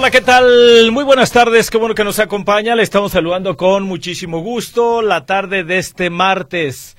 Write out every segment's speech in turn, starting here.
Hola, ¿qué tal? Muy buenas tardes, qué bueno que nos acompaña. Le estamos saludando con muchísimo gusto la tarde de este martes.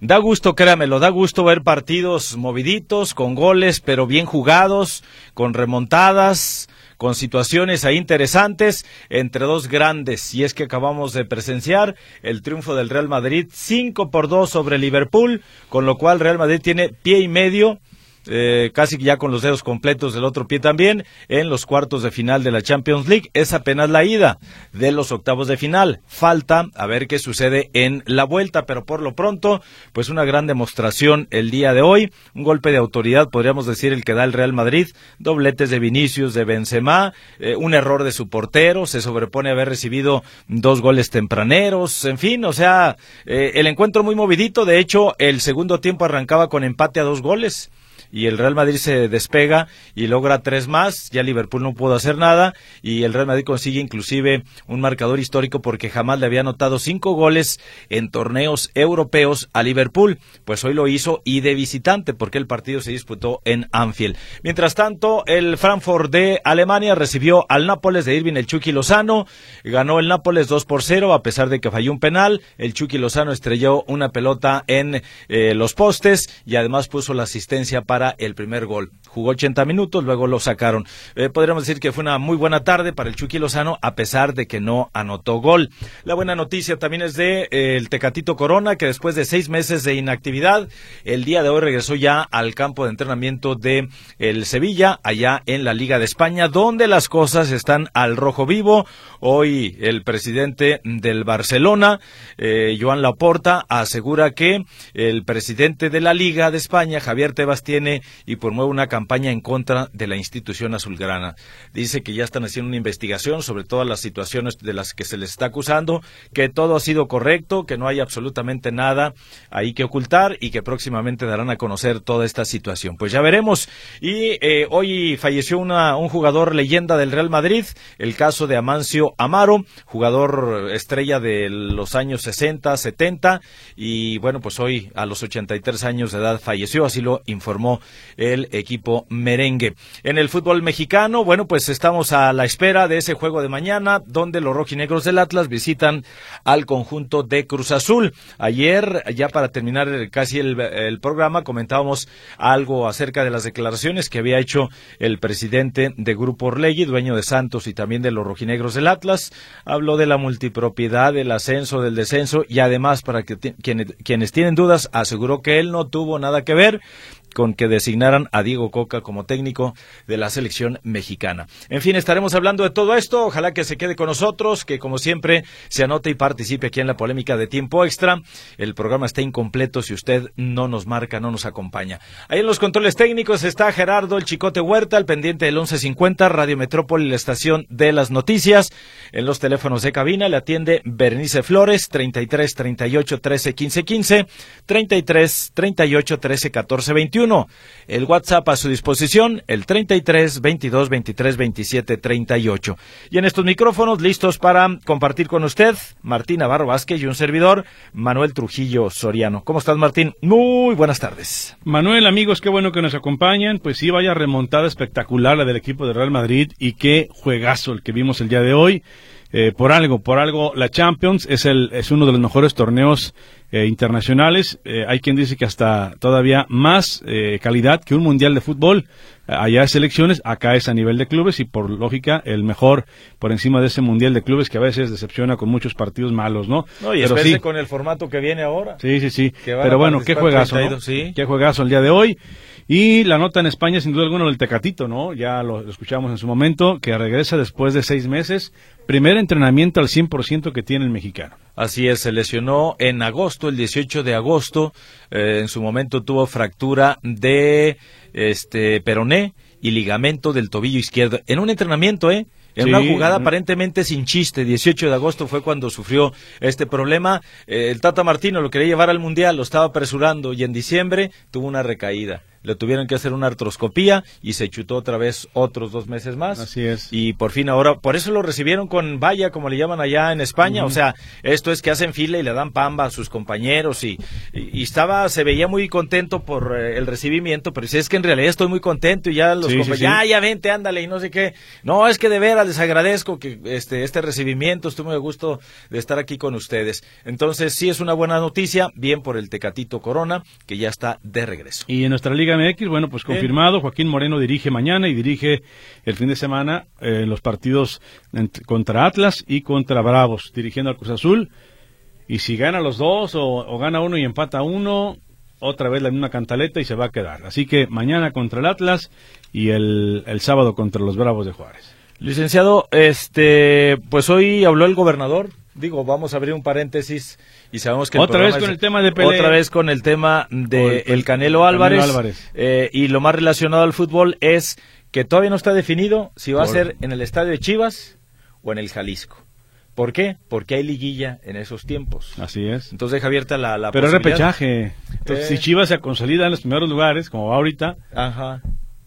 Da gusto, créamelo, da gusto ver partidos moviditos, con goles, pero bien jugados, con remontadas, con situaciones ahí interesantes entre dos grandes. Y es que acabamos de presenciar el triunfo del Real Madrid 5 por 2 sobre Liverpool, con lo cual Real Madrid tiene pie y medio eh, casi ya con los dedos completos del otro pie también, en los cuartos de final de la Champions League. Es apenas la ida de los octavos de final. Falta a ver qué sucede en la vuelta, pero por lo pronto, pues una gran demostración el día de hoy. Un golpe de autoridad, podríamos decir, el que da el Real Madrid. Dobletes de Vinicius, de Benzema, eh, un error de su portero, se sobrepone haber recibido dos goles tempraneros, en fin, o sea, eh, el encuentro muy movidito. De hecho, el segundo tiempo arrancaba con empate a dos goles y el Real Madrid se despega y logra tres más, ya Liverpool no pudo hacer nada y el Real Madrid consigue inclusive un marcador histórico porque jamás le había anotado cinco goles en torneos europeos a Liverpool, pues hoy lo hizo y de visitante porque el partido se disputó en Anfield. Mientras tanto, el Frankfurt de Alemania recibió al Nápoles de Irving el Chucky Lozano, ganó el Nápoles 2 por 0 a pesar de que falló un penal, el Chucky Lozano estrelló una pelota en eh, los postes y además puso la asistencia para el primer gol. Jugó 80 minutos, luego lo sacaron. Eh, podríamos decir que fue una muy buena tarde para el Chucky Lozano, a pesar de que no anotó gol. La buena noticia también es de eh, el Tecatito Corona, que después de seis meses de inactividad, el día de hoy regresó ya al campo de entrenamiento de el Sevilla, allá en la Liga de España, donde las cosas están al rojo vivo. Hoy el presidente del Barcelona, eh, Joan Laporta, asegura que el presidente de la Liga de España, Javier Tebas, tiene y promueve una campaña en contra de la institución azulgrana. Dice que ya están haciendo una investigación sobre todas las situaciones de las que se les está acusando, que todo ha sido correcto, que no hay absolutamente nada ahí que ocultar y que próximamente darán a conocer toda esta situación. Pues ya veremos. Y eh, hoy falleció una, un jugador leyenda del Real Madrid, el caso de Amancio Amaro, jugador estrella de los años 60, 70 y bueno, pues hoy a los 83 años de edad falleció, así lo informó el equipo merengue. En el fútbol mexicano, bueno, pues estamos a la espera de ese juego de mañana, donde los rojinegros del Atlas visitan al conjunto de Cruz Azul. Ayer, ya para terminar casi el, programa, comentábamos algo acerca de las declaraciones que había hecho el presidente de Grupo Orlegui, dueño de Santos y también de los rojinegros del Atlas. Habló de la multipropiedad, del ascenso, del descenso y además, para que quienes tienen dudas, aseguró que él no tuvo nada que ver con que designaran a Diego Coca como técnico de la selección mexicana. En fin, estaremos hablando de todo esto. Ojalá que se quede con nosotros, que como siempre se anote y participe aquí en la polémica de tiempo extra. El programa está incompleto si usted no nos marca, no nos acompaña. Ahí en los controles técnicos está Gerardo el Chicote Huerta, el pendiente del 1150, Radio Metrópoli, la estación de las noticias. En los teléfonos de cabina le atiende Bernice Flores, 33 38 13 15 15, 33 38 13 14 21. El WhatsApp a su disposición, el 33 22 23 27 38. Y en estos micrófonos listos para compartir con usted, Martín Navarro Vázquez y un servidor, Manuel Trujillo Soriano. ¿Cómo estás, Martín? Muy buenas tardes. Manuel, amigos, qué bueno que nos acompañan. Pues sí, vaya remontada espectacular la del equipo de Real Madrid y qué juegazo el que vimos el día de hoy. Eh, por algo, por algo, la Champions es, el, es uno de los mejores torneos eh, internacionales. Eh, hay quien dice que hasta todavía más calidad que un mundial de fútbol. Allá es selecciones, acá es a nivel de clubes y por lógica el mejor por encima de ese mundial de clubes que a veces decepciona con muchos partidos malos, ¿no? No, y Pero con el formato que viene ahora. Sí, sí, sí. Pero bueno, qué juegazo, ¿no? Qué juegazo el día de hoy. Y la nota en España, sin duda alguna, del Tecatito, ¿no? Ya lo, escuchamos en su momento, que regresa después de seis meses. Primer entrenamiento al 100% que tiene el mexicano. Así es, se lesionó en agosto, el 18 de agosto. Eh, en su momento tuvo fractura de este peroné y ligamento del tobillo izquierdo. En un entrenamiento, ¿eh? En una jugada aparentemente sin chiste, 18 de agosto fue cuando sufrió este problema. Eh, el Tata Martino lo quería llevar al Mundial, lo estaba apresurando y en diciembre tuvo una recaída le tuvieron que hacer una artroscopía y se chutó otra vez otros dos meses más. Así es. Y por fin ahora, por eso lo recibieron con valla, como le llaman allá en España. O sea, esto es que hacen fila y le dan pamba a sus compañeros y, y, estaba, se veía muy contento por eh, el recibimiento, pero si es que en realidad estoy muy contento y ya los compañeros, ya, ya vente, ándale y no sé qué. No, es que de veras les agradezco que este, este recibimiento, estoy muy a gusto de estar aquí con ustedes. Entonces, sí es una buena noticia, bien por el Tecatito Corona, que ya está de regreso. Y en nuestra liga MX, bueno, pues confirmado, Joaquín Moreno dirige mañana y dirige el fin de semana eh, los partidos contra Atlas y contra Bravos, dirigiendo al Cruz Azul. Y si gana los dos o, gana uno y empata uno, otra vez la misma cantaleta y se va a quedar. Así que mañana contra el Atlas y el, el sábado contra los Bravos de Juárez. Licenciado, este, pues hoy habló el gobernador digo, vamos a abrir un paréntesis y sabemos que otra vez con el tema de otra vez con el tema de el Canelo Álvarez, eh, y lo más relacionado al fútbol es que todavía no está definido si va a ser en el estadio de Chivas o en el Jalisco. ¿Por qué? Porque hay liguilla en esos tiempos. Así es. Entonces deja abierta la, la Pero es repechaje. Entonces, si eh. Chivas se consolida en los primeros lugares, como va ahorita, Ajá.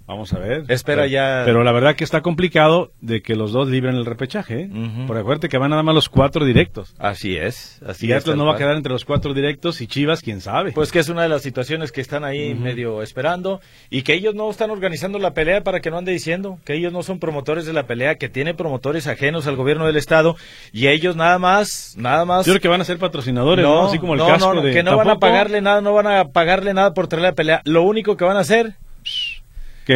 Vamos a ver. Espera ya. Pero la verdad que está complicado de que los dos libren el repechaje. ¿eh? Por acuérdate que van nada más los cuatro directos. Así es. Así y Atlas no va a quedar entre los cuatro directos y Chivas, quién sabe. Pues que es una de las situaciones que están ahí medio esperando y que ellos no están organizando la pelea para que no ande diciendo que ellos no son promotores de la pelea, que tiene promotores ajenos al gobierno del estado y ellos nada más, nada más. Yo creo que van a ser patrocinadores, ¿no? Así como el casco de. Que no van a pagarle nada, no van a pagarle nada por traer la pelea. Lo único que van a hacer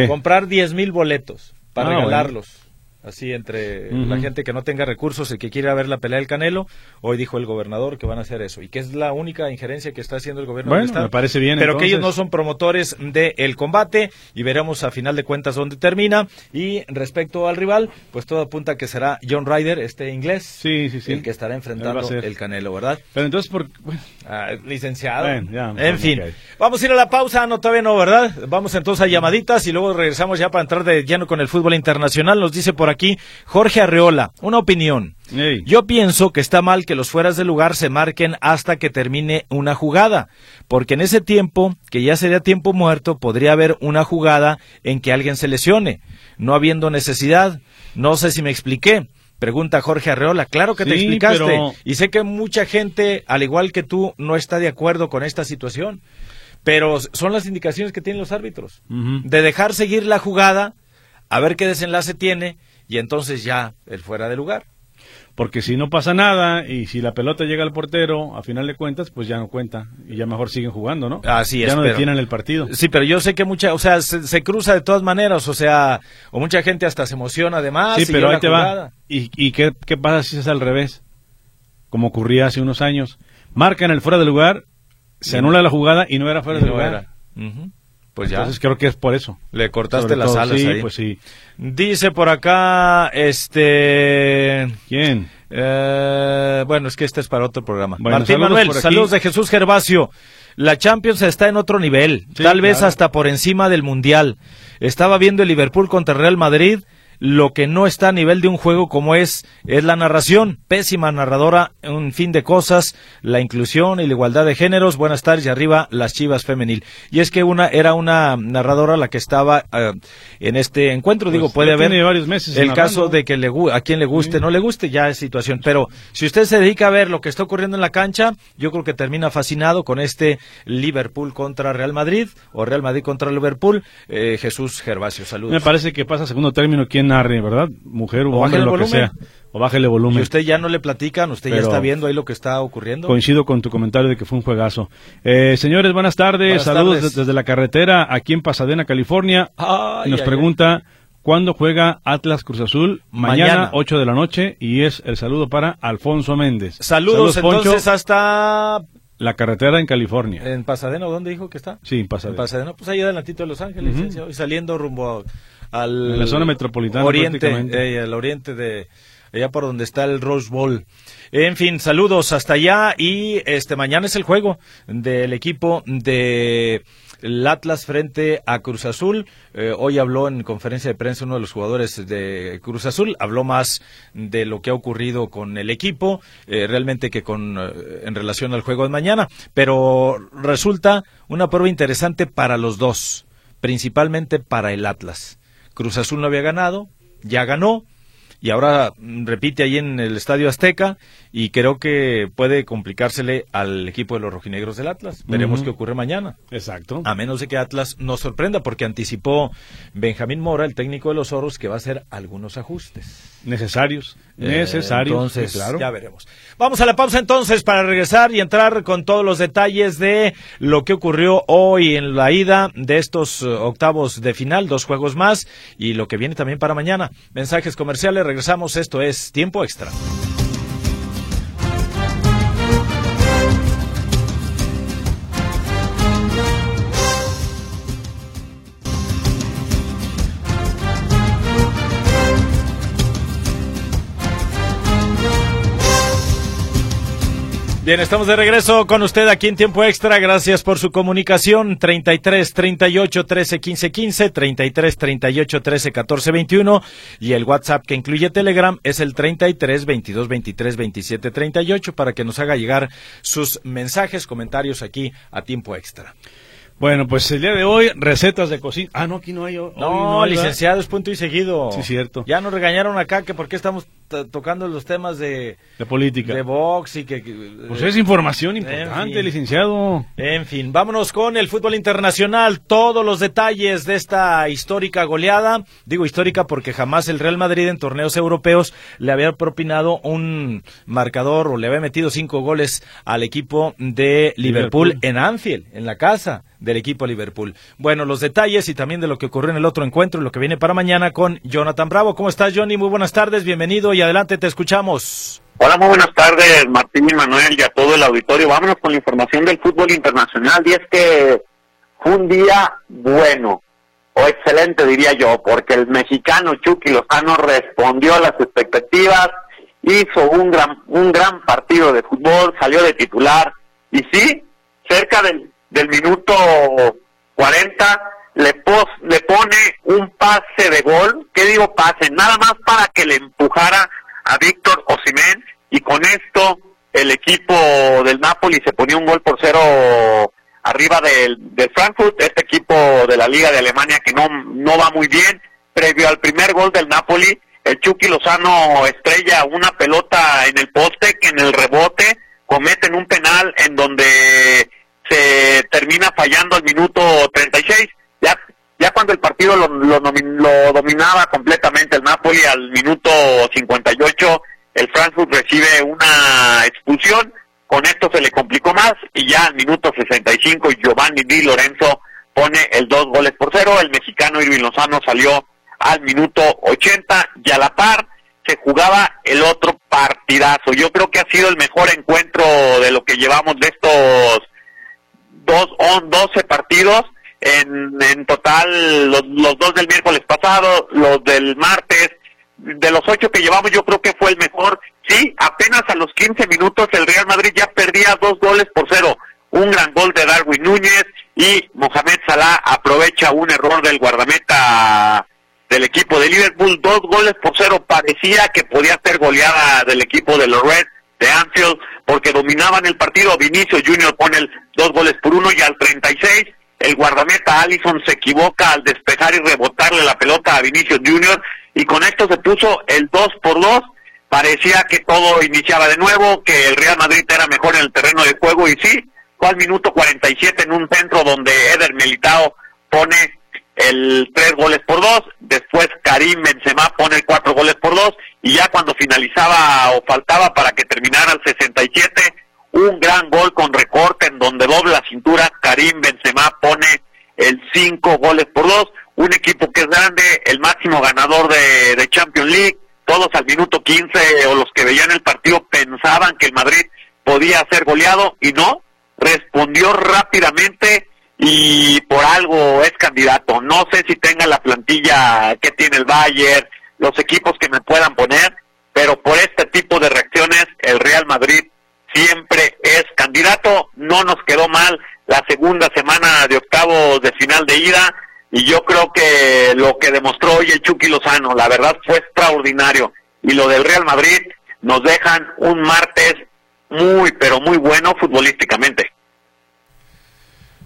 Comprar 10 mil boletos para ah, regalarlos así entre la gente que no tenga recursos, el que quiera ver la pelea del Canelo, hoy dijo el gobernador que van a hacer eso y que es la única injerencia que está haciendo el gobierno del me parece bien. Pero que ellos no son promotores del combate y veremos a final de cuentas dónde termina. Y respecto al rival, pues todo apunta que será John Ryder, este inglés, el que estará enfrentando el Canelo, ¿verdad? Pero entonces, por... Ah, licenciado. en fin, vamos a ir a la pausa, no todavía no, ¿verdad? Vamos entonces a llamaditas y luego regresamos ya para entrar de lleno con el fútbol internacional. Nos dice por aquí aquí Jorge Arreola. Una opinión. Yo pienso que está mal que los fueras de lugar se marquen hasta que termine una jugada, porque en ese tiempo, que ya sería tiempo muerto, podría haber una jugada en que alguien se lesione, no habiendo necesidad. No sé si me expliqué. Pregunta Jorge Arreola. Claro que te explicaste. Y sé que mucha gente, al igual que tú, no está de acuerdo con esta situación. Pero son las indicaciones que tienen los árbitros. De dejar seguir la jugada, a ver qué desenlace tiene y entonces ya el fuera de lugar. Porque si no pasa nada y si la pelota llega al portero, a final de cuentas, pues ya no cuenta y ya mejor siguen jugando, ¿no? Así es. Ya no detienen el partido. Sí, pero yo sé que mucha, o sea, se, cruza de todas maneras, o sea, o mucha gente hasta se emociona además. Sí, pero ahí te va. ¿Y, y qué, qué, pasa si es al revés? Como ocurría hace unos años. Marcan el fuera de lugar, se anula la jugada y no era fuera de lugar. Pues ya. Entonces creo que es por eso. Le cortaste las alas sí, ahí. pues sí. Dice por acá, este... ¿Quién? Eh, bueno, es que este es para otro programa. Martín Manuel, saludos de Jesús Gervasio. La Champions está en otro nivel, tal vez hasta por encima del Mundial. Estaba viendo el Liverpool contra Real Madrid lo que no está a nivel de un juego como es, es la narración. Pésima narradora, un fin de cosas, la inclusión y la igualdad de géneros. Buenas tardes y arriba las chivas femenil. Y es que una era una narradora la que estaba eh, en este encuentro. Digo, pues puede haber varios meses el caso de que le, a quien le guste, no le guste, ya es situación. Pero si usted se dedica a ver lo que está ocurriendo en la cancha, yo creo que termina fascinado con este Liverpool contra Real Madrid o Real Madrid contra Liverpool. Eh, Jesús Gervasio, saludos. Me parece que pasa segundo término quien narre, ¿verdad? Mujer o, hombre, lo que sea. O bájele volumen. Y usted ya no le platican, usted ya está viendo ahí lo que está ocurriendo. Coincido con tu comentario de que fue un juegazo. Eh, señores, buenas tardes. Saludos Desde, la carretera aquí en Pasadena, California. nos pregunta. ¿Cuándo juega Atlas Cruz Azul? Mañana, 8 de la noche, y es el saludo para Alfonso Méndez. Saludos, entonces hasta La carretera en California. ¿En Pasadena dónde dijo que está? Sí, en Pasadena. En Pasadena, pues ahí adelantito de Los Ángeles, y saliendo rumbo al... En la zona metropolitana Oriente, eh, al oriente de... Allá por donde está el Rose Bowl. En fin, saludos hasta allá y este mañana es el juego del equipo de el Atlas frente a Cruz Azul. Eh, hoy habló en conferencia de prensa uno de los jugadores de Cruz Azul, habló más de lo que ha ocurrido con el equipo, eh, realmente que con eh, en relación al juego de mañana, pero resulta una prueba interesante para los dos, principalmente para el Atlas. Cruz Azul no había ganado, ya ganó, y ahora repite ahí en el Estadio Azteca y creo que puede complicársele al equipo de los rojinegros del Atlas. Veremos qué ocurre mañana. Exacto. A menos de que Atlas nos sorprenda porque anticipó Benjamín Mora, el técnico de los Oros, que va a hacer algunos ajustes. Necesarios. Eh, necesarios. entonces, claro. ya veremos. Vamos a la pausa entonces para regresar y entrar con todos los detalles de lo que ocurrió hoy en la ida de estos eh, octavos de final, dos juegos más y lo que viene también para mañana. Mensajes comerciales, regresamos. Esto es Tiempo Extra. Bien, estamos de regreso con usted aquí en tiempo extra. Gracias por su comunicación. 33 38 13 15 15, 33 38 13 14 21 y el WhatsApp que incluye Telegram es el 33 22 23 27 38 para que nos haga llegar sus mensajes, comentarios aquí a tiempo extra. Bueno, pues el día de hoy, recetas de cocina. Ah, no, aquí no hay. no, licenciado, es punto y seguido. Sí, cierto. Ya nos regañaron acá que por qué estamos tocando los temas de... De política. De box y que... Pues es información importante, licenciado. En fin, vámonos con el fútbol internacional. Todos los detalles de esta histórica goleada. Digo histórica porque jamás el Real Madrid en torneos europeos le había propinado un marcador o le había metido cinco goles al equipo de Liverpool, Liverpool. en Anfield, en la casa del equipo Liverpool. Bueno, los detalles y también de lo que ocurrió en el otro encuentro y lo que viene para mañana con Jonathan Bravo. ¿Cómo estás, Johnny? Muy buenas tardes, bienvenido adelante, te escuchamos. Hola, muy buenas tardes, Martín y Manuel y a todo el auditorio. Vámonos con la información del fútbol internacional y es que fue un día bueno o excelente, diría yo, porque el mexicano Chucky Lozano respondió a las expectativas, hizo un gran, un gran partido de fútbol, salió de titular y sí, cerca del del minuto 40 le, pos, le pone un pase de gol, ¿qué digo pase? Nada más para que le empujara a Víctor Osimén y con esto el equipo del Napoli se ponía un gol por cero arriba del, Frankfurt, este equipo de la Liga de Alemania que no, no va muy bien, previo al primer gol del Napoli, el Chucky Lozano estrella una pelota en el poste que en el rebote cometen un penal en donde se termina fallando al minuto 36. Ya, ya cuando el partido lo, lo, lo dominaba completamente el Napoli, al minuto 58 el Frankfurt recibe una expulsión. Con esto se le complicó más y ya al minuto 65 Giovanni Di Lorenzo pone el dos goles por cero. El mexicano Irving Lozano salió al minuto 80 y a la par se jugaba el otro partidazo. Yo creo que ha sido el mejor encuentro de lo que llevamos de estos dos, on, 12 partidos, en, en total los, los dos del miércoles pasado, los del martes, de los ocho que llevamos yo creo que fue el mejor. Sí, apenas a los 15 minutos el Real Madrid ya perdía dos goles por cero. Un gran gol de Darwin Núñez y Mohamed Salah aprovecha un error del guardameta del equipo de Liverpool. Dos goles por cero. Parecía que podía ser goleada del equipo de los Reds de Anfield porque dominaban el partido. Vinicio Junior pone el dos goles por uno y al 36 el guardameta Allison se equivoca al despejar y rebotarle la pelota a Vinicio Junior y con esto se puso el 2 por 2. Parecía que todo iniciaba de nuevo, que el Real Madrid era mejor en el terreno de juego y sí, fue al minuto 47 en un centro donde Eder Militao pone el tres goles por dos, después Karim Benzema pone el cuatro goles por dos y ya cuando finalizaba o faltaba para que terminara el 67, un gran gol con recorte en donde doble la cintura, Karim Benzema pone el cinco goles por dos, un equipo que es grande, el máximo ganador de, de Champions League, todos al minuto 15 o los que veían el partido pensaban que el Madrid podía ser goleado y no, respondió rápidamente y por algo es candidato. No sé si tenga la plantilla que tiene el Bayern, los equipos que me puedan poner, pero por este tipo de reacciones el Real Madrid siempre es candidato. No nos quedó mal la segunda semana de octavos de final de ida y yo creo que lo que demostró hoy el Chucky Lozano, la verdad fue extraordinario. Y lo del Real Madrid nos dejan un martes muy, pero muy bueno futbolísticamente.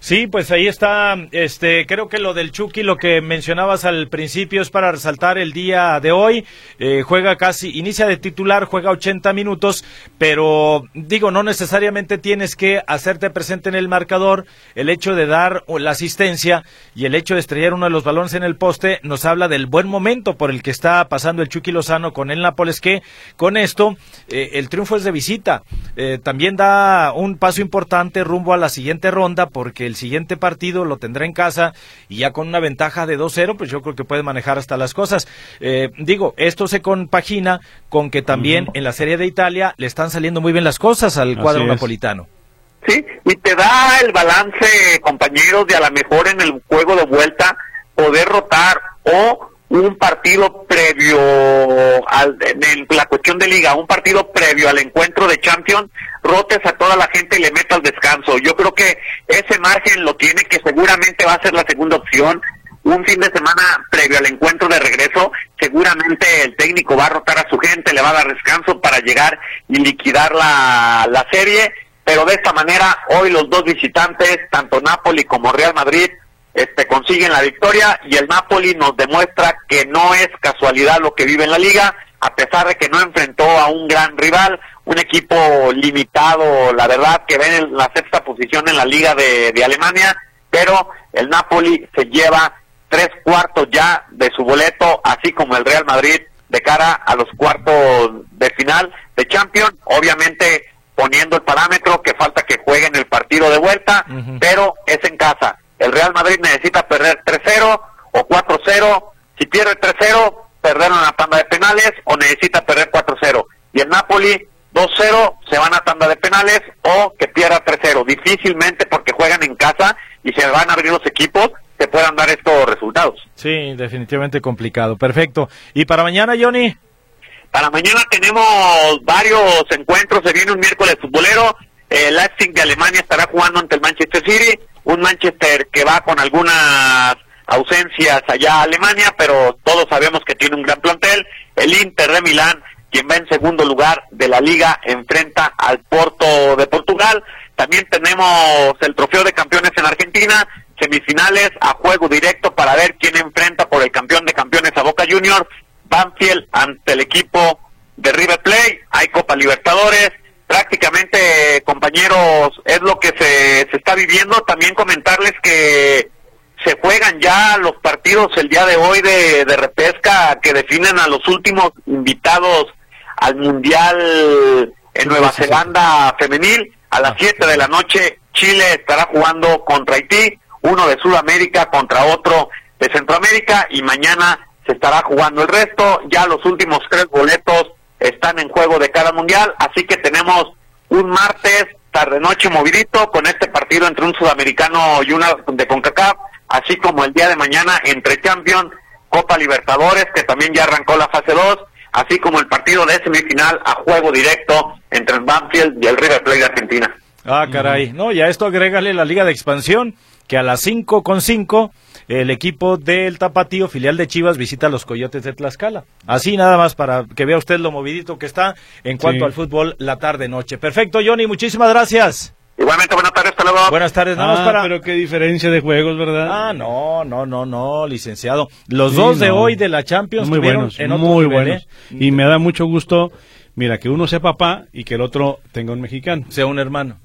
Sí, pues ahí está, este, creo que lo del Chucky, lo que mencionabas al principio es para resaltar el día de hoy, eh, juega casi, inicia de titular, juega 80 minutos, pero digo, no necesariamente tienes que hacerte presente en el marcador, el hecho de dar la asistencia y el hecho de estrellar uno de los balones en el poste nos habla del buen momento por el que está pasando el Chucky Lozano con el Nápoles, que con esto eh, el triunfo es de visita, eh, también da un paso importante rumbo a la siguiente ronda porque el siguiente partido lo tendrá en casa y ya con una ventaja de 2-0, pues yo creo que puede manejar hasta las cosas. Eh, digo, esto se compagina con que también en la Serie de Italia le están saliendo muy bien las cosas al cuadro napolitano. Sí, y te da el balance, compañeros, de a lo mejor en el juego de vuelta poder rotar o un partido previo al, en la cuestión de liga, un partido previo al encuentro de Champions, rotes a toda la gente y le metas descanso. Yo creo que ese margen lo tiene, que seguramente va a ser la segunda opción. Un fin de semana previo al encuentro de regreso, seguramente el técnico va a rotar a su gente, le va a dar descanso para llegar y liquidar la, la serie. Pero de esta manera, hoy los dos visitantes, tanto Napoli como Real Madrid, este, consiguen la victoria y el Napoli nos demuestra que no es casualidad lo que vive en la liga, a pesar de que no enfrentó a un gran rival, un equipo limitado, la verdad, que ven en la sexta posición en la liga de, de Alemania, pero el Napoli se lleva tres cuartos ya de su boleto, así como el Real Madrid de cara a los cuartos de final de Champions, obviamente poniendo el parámetro que falta que jueguen el partido de vuelta, pero es en casa el Real Madrid necesita perder 3-0 o 4-0. Si pierde 3-0, perder en la tanda de penales o necesita perder 4-0. Y el Napoli 2-0 se van a tanda de penales o que pierda 3-0. Difícilmente porque juegan en casa y se van a abrir los equipos que puedan dar estos resultados. Sí, definitivamente complicado. Perfecto. ¿Y para mañana, Johnny? Para mañana tenemos varios encuentros. Se viene un miércoles futbolero. El Leipzig de Alemania estará jugando ante el Manchester City un Manchester que va con algunas ausencias allá a Alemania, pero todos sabemos que tiene un gran plantel. El Inter de Milán, quien va en segundo lugar de la liga, enfrenta al Porto de Portugal. También tenemos el trofeo de campeones en Argentina, semifinales a juego directo para ver quién enfrenta por el campeón de campeones a Boca Juniors, Banfield ante el equipo de River Plate, hay Copa Libertadores, prácticamente, compañeros, es lo que se, se está viviendo. También comentarles que se juegan ya los partidos el día de hoy de, de repesca que definen a los últimos invitados al Mundial en Nueva Zelanda femenil. A las 7 de la noche Chile estará jugando contra Haití, uno de Sudamérica contra otro de Centroamérica y mañana se estará jugando el resto. Ya los últimos tres boletos están en juego de cada mundial, así que tenemos un martes tarde-noche movidito con este partido entre un sudamericano y una de CONCACAF, así como el día de mañana entre Champions, Copa Libertadores, que también ya arrancó la fase 2, así como el partido de semifinal a juego directo entre el Banfield y el River Plate de Argentina. Ah, caray. No, ya esto agrégale la Liga de Expansión, que a las 5 con 5 el equipo del Tapatío, filial de Chivas, visita a los Coyotes de Tlaxcala. Así nada más para que vea usted lo movidito que está en cuanto al fútbol la tarde-noche. Perfecto, Johnny, muchísimas gracias. Igualmente, buenas tardes, hasta luego. Buenas tardes, nada más Ah, para... pero qué diferencia de juegos, ¿verdad? Ah, no, no, no, no, licenciado. Los dos de no. hoy de la Champions muy tuvieron buenos, en otro muy nivel, buenos. ¿eh? Y me da mucho gusto, mira, que uno sea papá y que el otro tenga un mexicano. Sea un hermano.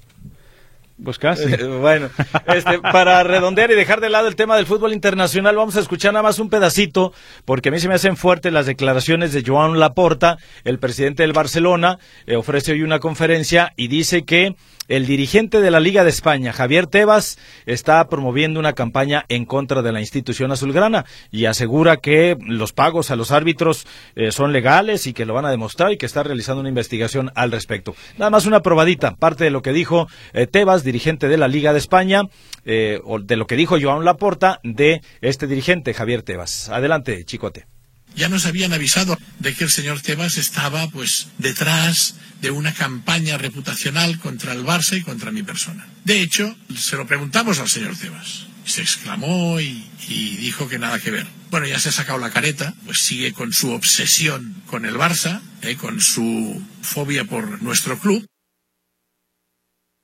Pues bueno, este, para redondear y dejar de lado el tema del fútbol internacional, vamos a escuchar nada más un pedacito, porque a mí se me hacen fuertes las declaraciones de Joan Laporta, el presidente del Barcelona, eh, ofrece hoy una conferencia y dice que el dirigente de la Liga de España, Javier Tebas, está promoviendo una campaña en contra de la institución azulgrana y asegura que los pagos a los árbitros eh, son legales y que lo van a demostrar y que está realizando una investigación al respecto. Nada más una probadita, parte de lo que dijo eh, Tebas, dirigente de la Liga de España, eh, o de lo que dijo Joan Laporta de este dirigente, Javier Tebas. Adelante, Chicote. Ya nos habían avisado de que el señor Tebas estaba pues detrás de una campaña reputacional contra el Barça y contra mi persona. De hecho, se lo preguntamos al señor Tebas. Se exclamó y, dijo que nada que ver. Bueno, ya se ha sacado la careta, pues sigue con su obsesión con el Barça, eh, con su fobia por nuestro club.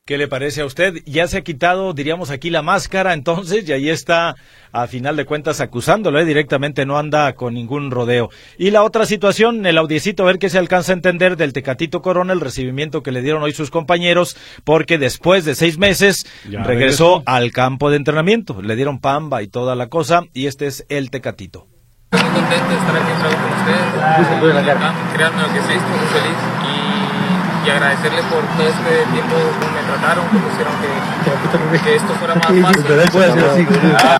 ¿Qué le parece a usted? Ya se ha quitado, diríamos aquí, la máscara, entonces, y ahí está, a final de cuentas, acusándolo, ¿eh? directamente no anda con ningún rodeo. Y la otra situación, el audiecito, a ver qué se alcanza a entender del Tecatito Corona, el recibimiento que le dieron hoy sus compañeros, porque después de seis meses regresó, regresó, al campo de entrenamiento. Le dieron pamba y toda la cosa, y este es el Tecatito. Estoy contento de estar aquí con ustedes. Créanme lo que sí, estoy muy feliz. Y y agradecerle por todo este tiempo trataron, que pusieron que, que esto fuera más fácil.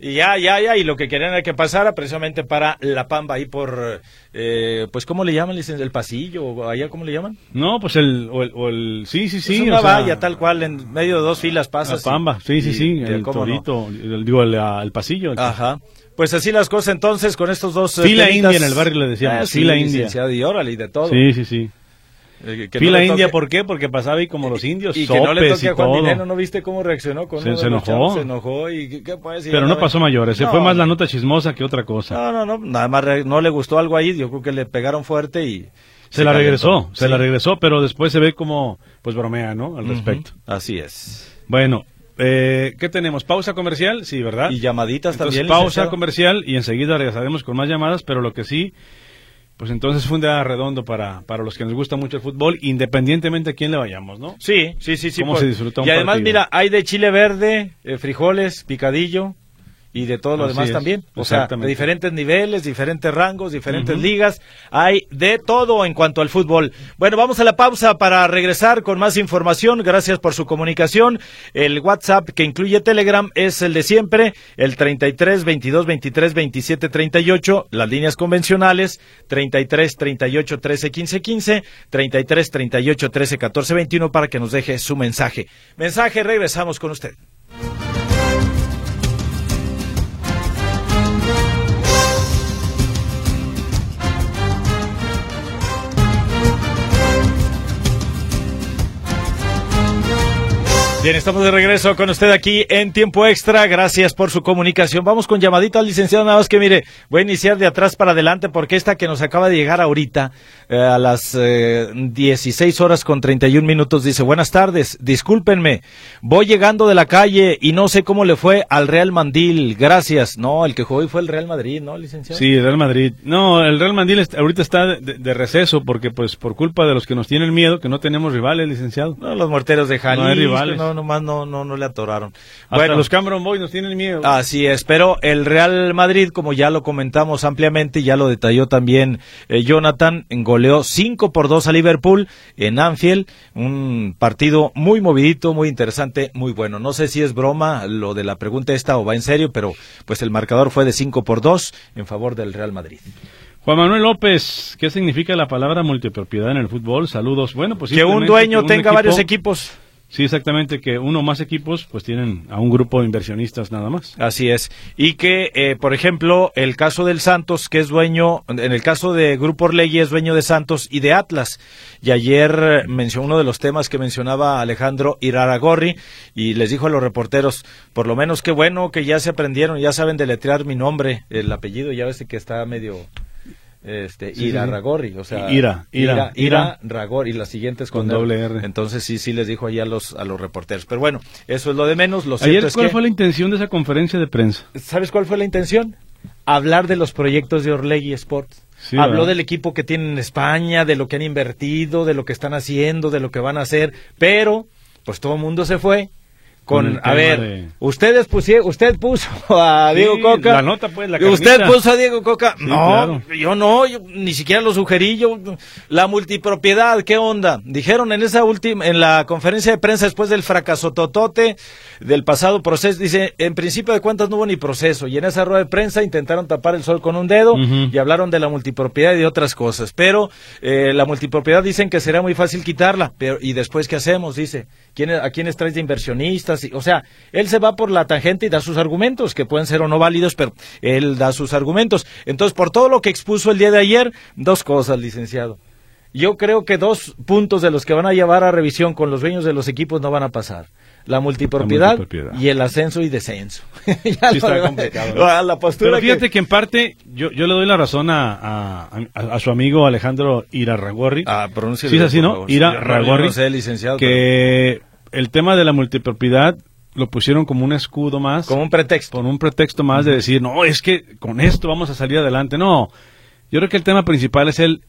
Y ya, ya, ya, y lo que querían era que pasara precisamente para La Pamba, ahí por, eh, pues, ¿cómo le llaman? ¿El pasillo? ¿O allá cómo le llaman? No, pues el, o el, o el sí, sí, sí. Pues una valla tal cual, en medio de dos filas pasas. La Pamba, sí, sí, sí, el torito, digo, el, el pasillo. Ajá. Pues así las cosas entonces con estos dos... Eh, fila india en el barrio le decíamos, ah, fila india. Y órale, y de todo. Sí, sí, sí. Eh, Fila india, ¿por qué? Porque pasaba ahí como los indios, y, que no le toque a Juan ¿no viste cómo reaccionó? Con se, se enojó. se enojó y ¿qué puede decir? Pero no pasó mayores, se fue más la nota chismosa que otra cosa. No, no, no, nada más no le gustó algo ahí, yo creo que le pegaron fuerte y... Se, la regresó, se la regresó, pero después se ve como, pues bromea, ¿no? Al respecto. Así es. Bueno, eh, ¿qué tenemos? ¿Pausa comercial? Sí, ¿verdad? Y llamaditas Entonces, también. Pausa comercial y enseguida regresaremos con más llamadas, pero lo que sí pues entonces fue un día redondo para, para los que nos gusta mucho el fútbol, independientemente a quién le vayamos, ¿no? Sí, sí, sí, sí. ¿Cómo se disfrutó Y además, mira, hay de chile verde, eh, frijoles, picadillo, y de todo lo demás también. O sea, de diferentes niveles, diferentes rangos, diferentes ligas. Hay de todo en cuanto al fútbol. Bueno, vamos a la pausa para regresar con más información. Gracias por su comunicación. El WhatsApp que incluye Telegram es el de siempre, el 33 22 23 27 38. Las líneas convencionales 33 38 13 15 15, 33 38 13 14 21 para que nos deje su mensaje. Mensaje, regresamos con usted. Bien, estamos de regreso con usted aquí en tiempo extra. Gracias por su comunicación. Vamos con llamadita al licenciado. Nada más que mire, voy a iniciar de atrás para adelante porque esta que nos acaba de llegar ahorita eh, a las eh, 16 horas con 31 minutos dice, buenas tardes, discúlpenme, voy llegando de la calle y no sé cómo le fue al Real Mandil. Gracias. No, el que jugó hoy fue el Real Madrid, ¿no, licenciado? Sí, el Real Madrid. No, el Real Mandil ahorita está de, receso porque pues por culpa de los que nos tienen miedo, que no tenemos rivales, licenciado. No, los morteros de Jalisco. No hay rivales no, nomás no, no, no le atoraron. bueno, los Cameron Boys nos tienen miedo. Así es, pero el Real Madrid, como ya lo comentamos ampliamente, ya lo detalló también eh, Jonathan, goleó 5 por 2 a Liverpool en Anfield, un partido muy movidito, muy interesante, muy bueno. No sé si es broma lo de la pregunta esta o va en serio, pero pues el marcador fue de 5 por 2 en favor del Real Madrid. Juan Manuel López, ¿qué significa la palabra multipropiedad en el fútbol? Saludos. Bueno, pues que un dueño tenga varios equipos. Sí, exactamente, que uno o más equipos pues tienen a un grupo de inversionistas nada más. Así es. Y que, eh, por ejemplo, el caso del Santos, que es dueño, en el caso de Grupo Orlegui es dueño de Santos y de Atlas. Y ayer mencionó uno de los temas que mencionaba Alejandro Iraragorri y les dijo a los reporteros, por lo menos qué bueno que ya se aprendieron, ya saben deletrear mi nombre, el apellido, ya ves que está medio este Ira Ragorri, o sea, Ira, Ira, Ira, Ragorri, las siguientes con, doble R. Entonces sí, sí les dijo ahí a los a los reporteros. Pero bueno, eso es lo de menos. Lo Ayer, es ¿cuál fue la intención de esa conferencia de prensa? ¿Sabes cuál fue la intención? Hablar de los proyectos de Orlegui Sports. Habló del equipo que tienen en España, de lo que han invertido, de lo que están haciendo, de lo que van a hacer, pero pues todo el mundo se fue con, a ver, de- ustedes pusieron, usted puso a Diego Sí, Coca. la nota, pues, la Usted puso a Diego Coca. Sí, no, claro. yo no, yo ni siquiera lo sugerí. Yo, la multipropiedad, ¿qué onda? Dijeron en esa última, en la conferencia de prensa después del fracaso totote del pasado proceso, dice, en principio de cuentas no hubo ni proceso. Y en esa rueda de prensa intentaron tapar el sol con un dedo y hablaron de la multipropiedad y de otras cosas. Pero eh, la multipropiedad dicen que será muy fácil quitarla. Pero, ¿y después qué hacemos? Dice, ¿quién, ¿a quiénes traes de inversionistas? O sea, él se va por la tangente y da sus argumentos, que pueden ser o no válidos, pero él da sus argumentos. Entonces, por todo lo que expuso el día de ayer, dos cosas, licenciado. Yo creo que dos puntos de los que van a llevar a revisión con los dueños de los equipos no van a pasar. La multipropiedad, La multipropiedad. y el ascenso y descenso. Ya Sí lo está demás- complicado, ¿no? a la postura Pero fíjate que- que... en parte yo, yo le doy la razón a, a, a- a su amigo Alejandro Irarragorri. Ah, pronúncialo, Sí, es así, ¿no? favor. Ira Yo no- Ragorri, yo no sé, licenciado, Que el tema de la multipropiedad lo pusieron como un escudo más. Como un pretexto. Con un pretexto más de decir, no, es que con esto vamos a salir adelante. No, yo creo que el tema principal es el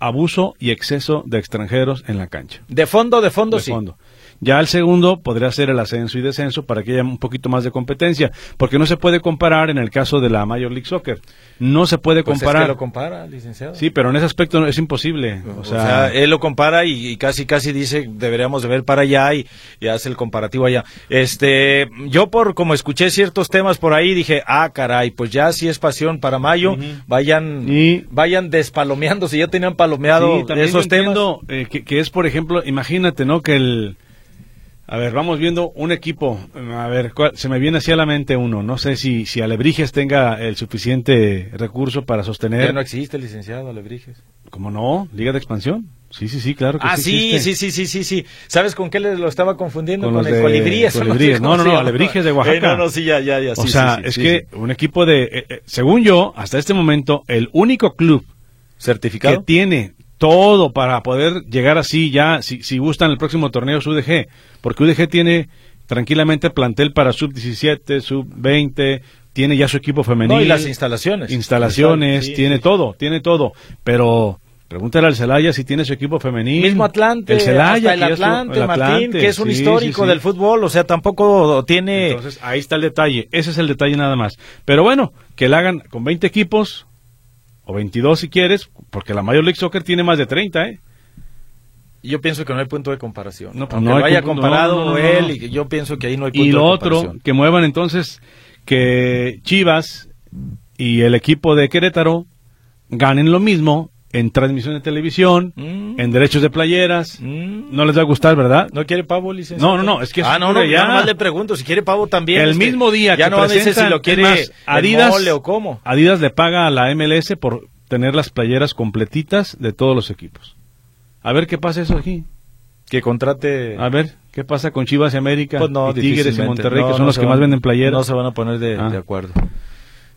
abuso y exceso de extranjeros en la cancha. De fondo, de fondo, de sí. fondo. Ya el segundo podría ser el ascenso y descenso para que haya un poquito más de competencia, porque no se puede comparar en el caso de la Major League Soccer. No se puede Pues es comparar. que lo compara, licenciado. Sí, pero en ese aspecto no- es imposible. O O sea, sea, él lo compara y, y casi casi dice deberíamos de ver para allá y, y hace el comparativo allá. Este, yo por como escuché ciertos temas por ahí dije, ah, caray, pues ya si es pasión para mayo, vayan Y- vayan despalomeando si ya tenían palomeado sí, también esos temas. eh, que, que es, por ejemplo, imagínate, ¿no? Que el... A ver, vamos viendo un equipo. A ver, ¿cuál- se me viene así a la mente uno. No sé si, si Alebrijes tenga el suficiente recurso para sostener. Ya no existe, licenciado Alebrijes. ¿Cómo no? Liga de expansión. Sí, sí, sí, claro que Ah, sí. sí, existe. sí, sí, sí, sí, sí. ¿Sabes con qué lo estaba confundiendo? Con Con, el colibríes. No, no, no, alebrijes de Oaxaca. Eh, no, no, sí, ya, ya, ya. o sí, sea, sí, sí, es que un equipo de, eh, eh, según yo, hasta este momento, el único club que certificado. tiene todo para poder llegar así ya, si, si gustan el próximo torneo es UDG, porque UDG tiene tranquilamente plantel para sub 17, sub 20, tiene ya su equipo femenil. No, y las instalaciones. instalaciones, Sí, tiene sí. todo, tiene todo, pero pregúntale al Celaya si tiene su equipo femenil. Mismo Atlante, el Celaya, hasta el Atlante, el Martín, Atlante, que es un sí, histórico sí, sí. del fútbol, o sea, tampoco tiene... Entonces, ahí está el detalle. Ese es el detalle nada más. Pero bueno, que la hagan con 20 equipos, o 22 si quieres, porque la Major League Soccer tiene más de 30, ¿eh? Yo pienso que no hay punto de comparación. No, pues no lo haya punto- comparado no, no, él, y yo pienso que ahí no hay punto Y lo de otro, comparación. que muevan entonces que Chivas y el equipo de Querétaro ganen lo mismo en transmisión de televisión, Mm. en derechos de playeras. Mm. No les va a gustar, ¿verdad? ¿No quiere pavo, licenciado? No, no, no, es que Ah, no, no, ya nomás le pregunto, si quiere pavo también. el mismo día ya que no me dice si presentan, lo quiere más, Adidas, mole o cómo. Adidas le paga a la MLS por tener las playeras completitas de todos los equipos. A ver qué pasa eso aquí. Que contrate... A ver qué pasa con Chivas y América Pues no, y Tigres y. Monterrey, No, que son no los que van- más venden playeras. No se van a poner de, Ah. de acuerdo.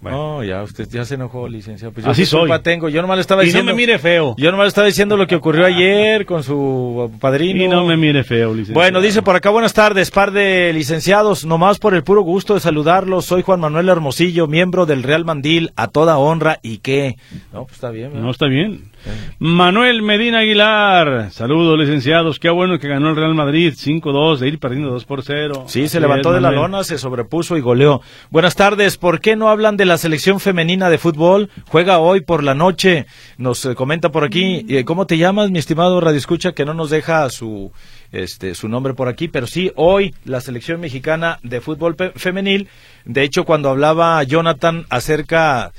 Bueno. No, ya, usted ya se enojó, licenciado. Pues yo Así soy. tengo. Yo nomás le estaba Y no diciendo... me mire feo. Yo nomás le estaba diciendo lo que ocurrió ayer con su padrino. Y no me mire feo, licenciado. Bueno, dice por acá, buenas tardes, par de licenciados, nomás por el puro gusto de saludarlos, soy Juan Manuel Hermosillo, miembro del Real Mandil, a toda honra, ¿y qué? No, pues está bien, ¿verdad? No está bien. Manuel Medina Aguilar. Saludos, licenciados. Qué bueno que ganó el Real Madrid 5-2, de ir perdiendo 2 por 0. Sí, se levantó es, de la lona, se sobrepuso y goleó. Buenas tardes, ¿por qué no hablan de la selección femenina de fútbol? Juega hoy por la noche, nos eh, comenta por aquí. Eh, ¿Cómo te llamas, mi estimado Radio Escucha, que no nos deja su, este, su nombre por aquí? Pero sí, hoy la selección mexicana de fútbol pe- femenil, de hecho, cuando hablaba Jonathan acerca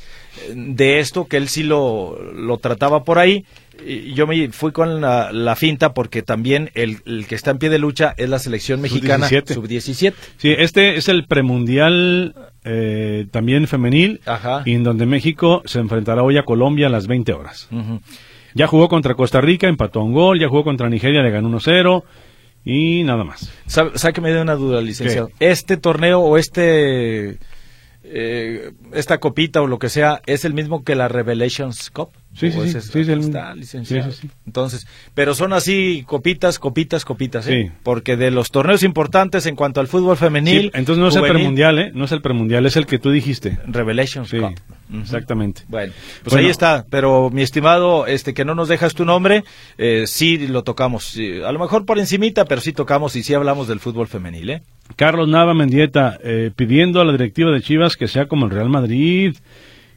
de esto, que él sí lo, lo trataba por ahí, y yo me fui con la, la finta porque también el, el que está en pie de lucha es la selección mexicana Sub-17. sub-17. Sí, este es el premundial eh, también femenil, Ajá. y en donde México se enfrentará hoy a Colombia a las 20 horas. Ya jugó contra Costa Rica, empató un gol, ya jugó contra Nigeria, le ganó 1-0 y nada más. Sa- Sáqueme de una duda, licenciado. Este torneo o este eh, esta copita o lo que sea es el mismo que la Revelations Cup. Sí, sí, sí, ese sí, es el- está, licenciado. sí, sí, sí. Entonces, pero son así copitas, copitas, copitas, ¿eh? Sí. Porque de los torneos importantes en cuanto al fútbol femenil, entonces no es el premundial, ¿eh? No es el premundial, es el que tú dijiste. Revelations Sí, Cup. Exactamente. Bueno, pues Bueno. ahí está. Pero mi estimado, este que no nos dejas tu nombre, eh, sí lo tocamos. A lo mejor por encimita, pero sí tocamos y sí hablamos del fútbol femenil, ¿eh? Carlos Nava Mendieta, eh, pidiendo a la directiva de Chivas que sea como el Real Madrid.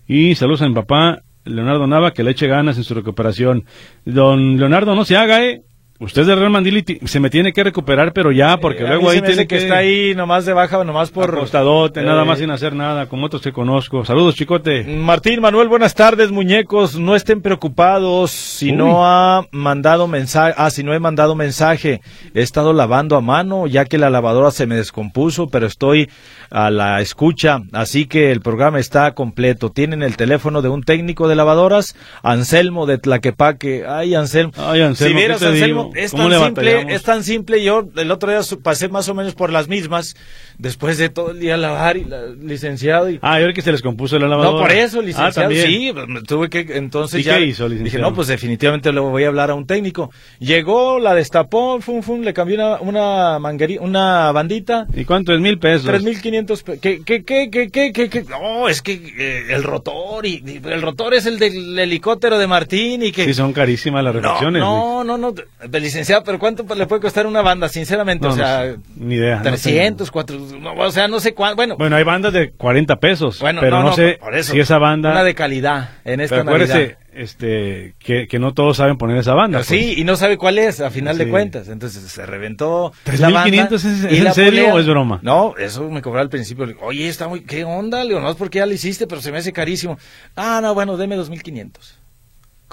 Y saludos a mi papá, Leonardo Nava, que le eche ganas en su recuperación. Don Leonardo, no se haga, ¿eh? Usted es del Real y ti- se me tiene que recuperar, pero ya, porque Eh, a luego ahí tiene hace que está ahí nomás de baja, nomás por... Acostadote, nada Eh, más sin hacer nada, como otros que conozco. Saludos, chicote. Martín, Manuel, buenas tardes, muñecos. No estén preocupados si Uy. no ha mandado mensaje. Ah, si no he mandado mensaje. He estado lavando a mano, ya que la lavadora se me descompuso, pero estoy a la escucha. Así que el programa está completo. Tienen el teléfono de un técnico de lavadoras, Anselmo de Tlaquepaque. Ay, Anselmo. Ay, Anselmo, si vieras, ¿qué te Anselmo, es ¿Cómo tan le simple, es tan simple. Yo el otro día pasé más o menos por las mismas, después de todo el día lavar y la- licenciado y Ah, y ahora que se les compuso la lavadora. no, por eso, Ah, licenciado. también. sí, me tuve que, entonces ¿Y ya. qué hizo, Dije, licenciado? no, pues definitivamente le voy a hablar a un técnico. Llegó, la destapó, fum, fum, le cambió una, una mangueri- una bandita. ¿Y cuánto es? Mil pesos. 3.500 pe- ¿Qué, qué, qué, qué, qué, qué, qué? No, es que eh, el rotor, y, el rotor es el del helicóptero de Martín y que... Sí, son carísimas las no, refacciones. no, no, no, licenciado, pero ¿cuánto le puede costar una banda, sinceramente? No, o no sea, sé, ni idea, no 300, 400, no, o sea, no sé cuánto, bueno, Bueno, hay bandas de 40 pesos, bueno, pero no, sé por eso. si esa banda... Una de calidad en esta pero acuérdese, Navidad. este, que, que no todos saben poner esa banda. Pero sí, y no sabe cuál es, a final de cuentas. Entonces se reventó. ¿3,500 la banda es- es en serio polea. o es broma? No, eso me cobró al principio. Le Oye, está muy. ¿Qué onda, Leo? No es porque ya lo hiciste, pero se me hace carísimo. Ah, no, bueno, deme 2,500.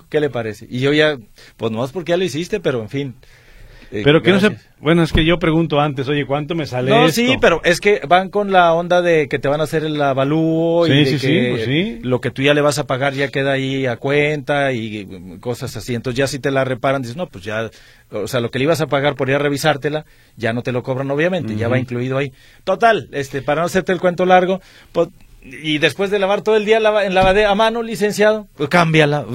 ¿Qué le parece? Y yo ya, pues no es porque ya lo hiciste, pero en fin. Eh, Pero que no se... Bueno, es que yo pregunto antes, oye, ¿cuánto me sale No, esto? sí, pero es que van con la onda de que te van a hacer el avalúo Sí, y de sí, sí, que pues sí. lo que tú ya le vas a pagar ya queda ahí a cuenta y mm, cosas así. Entonces ya si te la reparan, dices, no, pues ya, o sea, lo que le ibas a pagar por ir a revisártela, ya no te lo cobran obviamente, ya va incluido ahí. Total, este, para no hacerte el cuento largo, pues, y después de lavar todo el día en lavadera a mano, licenciado, pues cámbiala,